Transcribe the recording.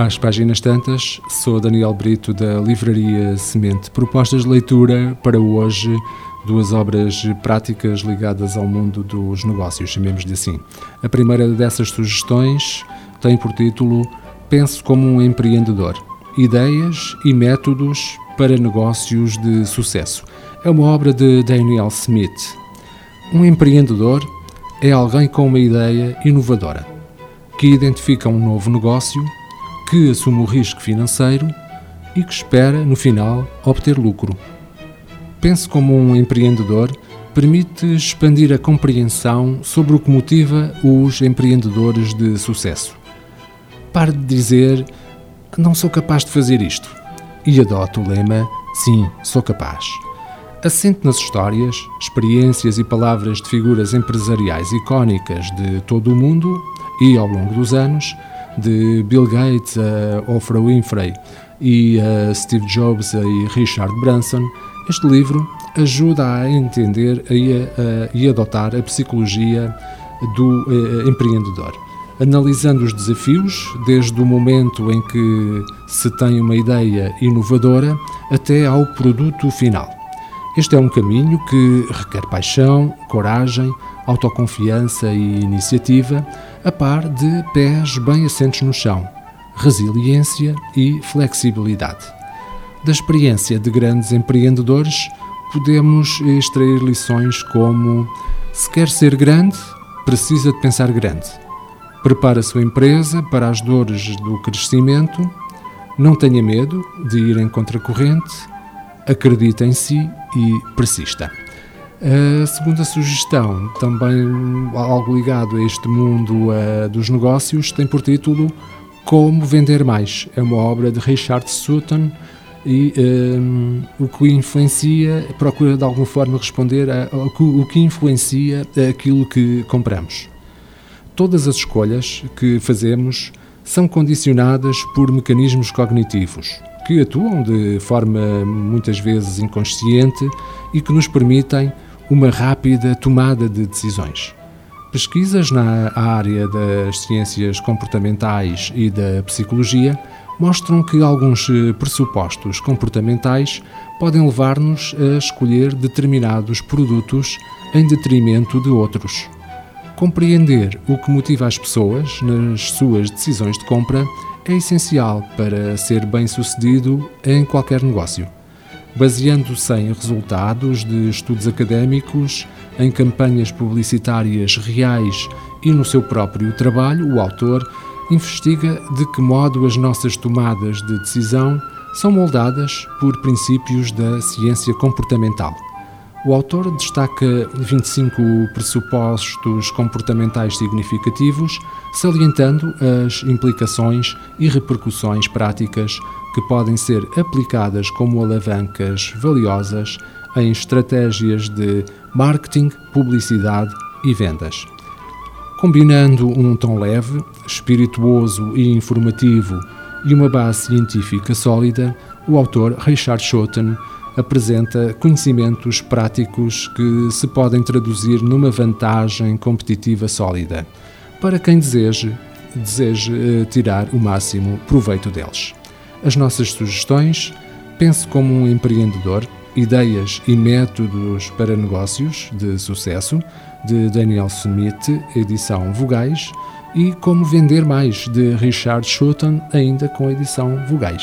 Às páginas tantas, sou Daniel Brito da Livraria Semente. Propostas de leitura para hoje, duas obras práticas ligadas ao mundo dos negócios, chamemos-lhe assim. A primeira dessas sugestões tem por título Penso como um empreendedor: Ideias e métodos para negócios de sucesso. É uma obra de Daniel Smith. Um empreendedor é alguém com uma ideia inovadora, que identifica um novo negócio que assume o risco financeiro e que espera, no final, obter lucro. Pense como um empreendedor permite expandir a compreensão sobre o que motiva os empreendedores de sucesso. Pare de dizer não sou capaz de fazer isto e adote o lema sim, sou capaz. Assente nas histórias, experiências e palavras de figuras empresariais icónicas de todo o mundo e, ao longo dos anos, de Bill Gates a Oprah Winfrey e a Steve Jobs e Richard Branson, este livro ajuda a entender e, a, e adotar a psicologia do eh, empreendedor, analisando os desafios desde o momento em que se tem uma ideia inovadora até ao produto final. Este é um caminho que requer paixão, coragem, autoconfiança e iniciativa, a par de pés bem assentos no chão, resiliência e flexibilidade. Da experiência de grandes empreendedores, podemos extrair lições como: se quer ser grande, precisa de pensar grande. Prepara a sua empresa para as dores do crescimento, não tenha medo de ir em contracorrente, acredite em si e persista. A segunda sugestão, também algo ligado a este mundo uh, dos negócios, tem por título Como Vender Mais. É uma obra de Richard Sutton e um, o que influencia, procura de alguma forma responder ao o que influencia aquilo que compramos. Todas as escolhas que fazemos são condicionadas por mecanismos cognitivos que atuam de forma muitas vezes inconsciente e que nos permitem uma rápida tomada de decisões. Pesquisas na área das ciências comportamentais e da psicologia mostram que alguns pressupostos comportamentais podem levar-nos a escolher determinados produtos em detrimento de outros. Compreender o que motiva as pessoas nas suas decisões de compra é essencial para ser bem-sucedido em qualquer negócio baseando-se em resultados de estudos académicos, em campanhas publicitárias reais e no seu próprio trabalho, o autor investiga de que modo as nossas tomadas de decisão são moldadas por princípios da ciência comportamental. O autor destaca 25 pressupostos comportamentais significativos, salientando as implicações e repercussões práticas que podem ser aplicadas como alavancas valiosas em estratégias de marketing, publicidade e vendas. Combinando um tom leve, espirituoso e informativo e uma base científica sólida, o autor Richard Schotten apresenta conhecimentos práticos que se podem traduzir numa vantagem competitiva sólida, para quem deseje, deseje eh, tirar o máximo proveito deles. As nossas sugestões, pense como um empreendedor, ideias e métodos para negócios de sucesso, de Daniel Smith, edição Vogais, e Como Vender Mais, de Richard Schotten, ainda com edição Vogais.